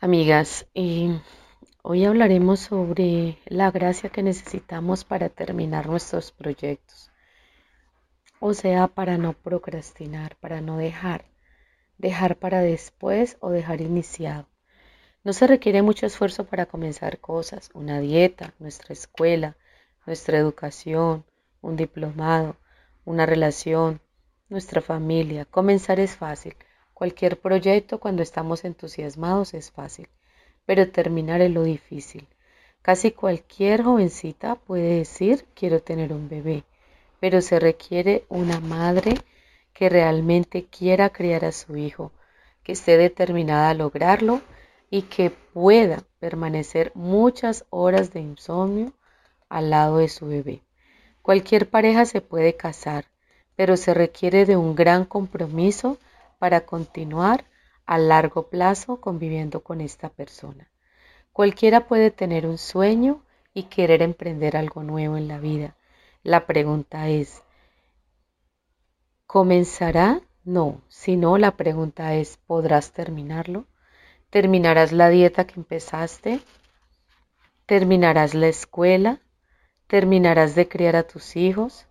amigas. Hoy hablaremos sobre la gracia que necesitamos para terminar nuestros proyectos. O sea, para no procrastinar, para no dejar, dejar para después o dejar iniciado. No se requiere mucho esfuerzo para comenzar cosas, una dieta, nuestra escuela, nuestra educación, un diplomado, una relación, nuestra familia. Comenzar es fácil. Cualquier proyecto cuando estamos entusiasmados es fácil, pero terminar es lo difícil. Casi cualquier jovencita puede decir quiero tener un bebé, pero se requiere una madre que realmente quiera criar a su hijo, que esté determinada a lograrlo y que pueda permanecer muchas horas de insomnio al lado de su bebé. Cualquier pareja se puede casar, pero se requiere de un gran compromiso para continuar a largo plazo conviviendo con esta persona. Cualquiera puede tener un sueño y querer emprender algo nuevo en la vida. La pregunta es, ¿comenzará? No, si no, la pregunta es, ¿podrás terminarlo? ¿Terminarás la dieta que empezaste? ¿Terminarás la escuela? ¿Terminarás de criar a tus hijos?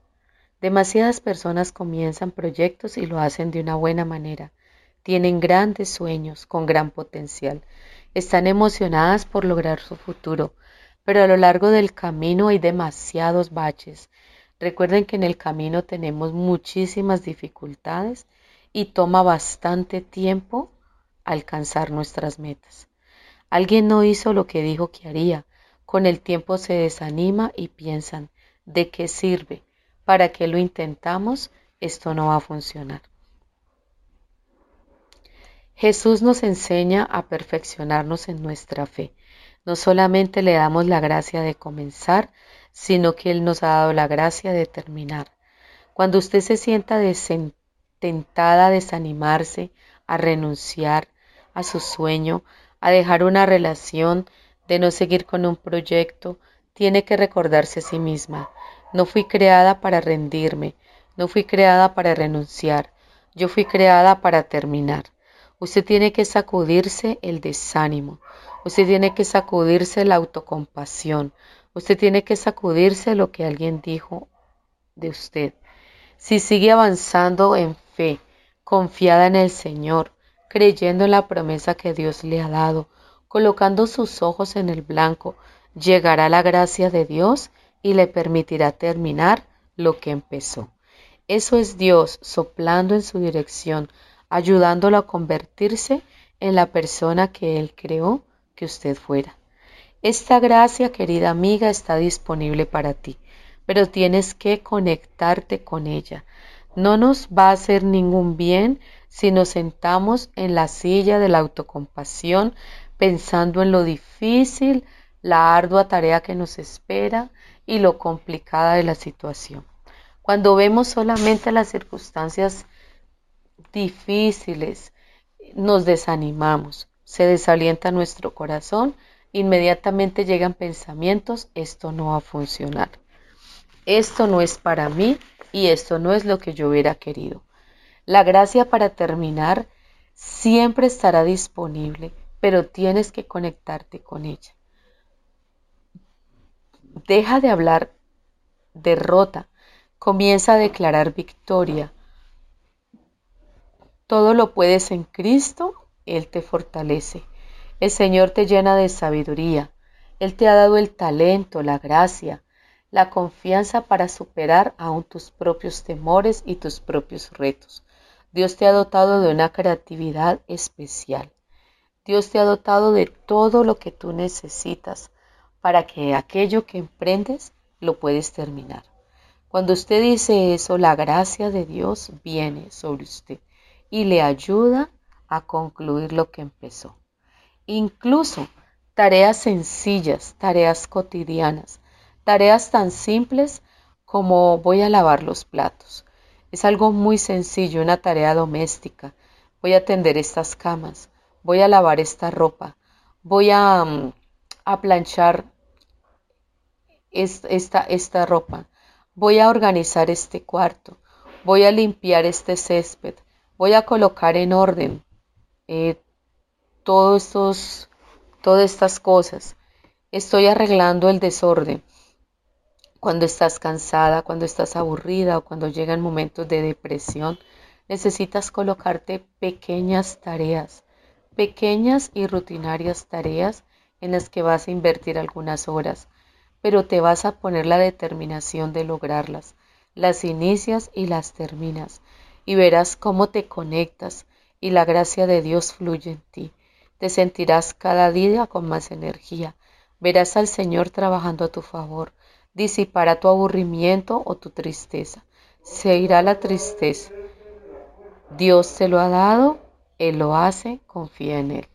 Demasiadas personas comienzan proyectos y lo hacen de una buena manera. Tienen grandes sueños con gran potencial. Están emocionadas por lograr su futuro, pero a lo largo del camino hay demasiados baches. Recuerden que en el camino tenemos muchísimas dificultades y toma bastante tiempo alcanzar nuestras metas. Alguien no hizo lo que dijo que haría. Con el tiempo se desanima y piensan, ¿de qué sirve? ¿Para qué lo intentamos? Esto no va a funcionar. Jesús nos enseña a perfeccionarnos en nuestra fe. No solamente le damos la gracia de comenzar, sino que Él nos ha dado la gracia de terminar. Cuando usted se sienta tentada a desanimarse, a renunciar a su sueño, a dejar una relación, de no seguir con un proyecto, tiene que recordarse a sí misma, no fui creada para rendirme, no fui creada para renunciar, yo fui creada para terminar. Usted tiene que sacudirse el desánimo, usted tiene que sacudirse la autocompasión, usted tiene que sacudirse lo que alguien dijo de usted. Si sigue avanzando en fe, confiada en el Señor, creyendo en la promesa que Dios le ha dado, colocando sus ojos en el blanco, llegará la gracia de Dios y le permitirá terminar lo que empezó. Eso es Dios soplando en su dirección, ayudándolo a convertirse en la persona que Él creó que usted fuera. Esta gracia, querida amiga, está disponible para ti, pero tienes que conectarte con ella. No nos va a hacer ningún bien si nos sentamos en la silla de la autocompasión pensando en lo difícil, la ardua tarea que nos espera y lo complicada de la situación. Cuando vemos solamente las circunstancias difíciles, nos desanimamos, se desalienta nuestro corazón, inmediatamente llegan pensamientos, esto no va a funcionar, esto no es para mí y esto no es lo que yo hubiera querido. La gracia para terminar siempre estará disponible, pero tienes que conectarte con ella. Deja de hablar derrota, comienza a declarar victoria. Todo lo puedes en Cristo, Él te fortalece. El Señor te llena de sabiduría. Él te ha dado el talento, la gracia, la confianza para superar aún tus propios temores y tus propios retos. Dios te ha dotado de una creatividad especial. Dios te ha dotado de todo lo que tú necesitas para que aquello que emprendes lo puedes terminar. Cuando usted dice eso, la gracia de Dios viene sobre usted y le ayuda a concluir lo que empezó. incluso tareas sencillas, tareas cotidianas, tareas tan simples como voy a lavar los platos. Es algo muy sencillo, una tarea doméstica. Voy a tender estas camas, voy a lavar esta ropa, voy a, mm, a planchar esta, esta ropa, voy a organizar este cuarto, voy a limpiar este césped, voy a colocar en orden eh, todos estos, todas estas cosas. Estoy arreglando el desorden. Cuando estás cansada, cuando estás aburrida o cuando llegan momentos de depresión, necesitas colocarte pequeñas tareas, pequeñas y rutinarias tareas en las que vas a invertir algunas horas, pero te vas a poner la determinación de lograrlas. Las inicias y las terminas, y verás cómo te conectas y la gracia de Dios fluye en ti. Te sentirás cada día con más energía. Verás al Señor trabajando a tu favor. Disipará tu aburrimiento o tu tristeza. Se irá la tristeza. Dios te lo ha dado, Él lo hace, confía en Él.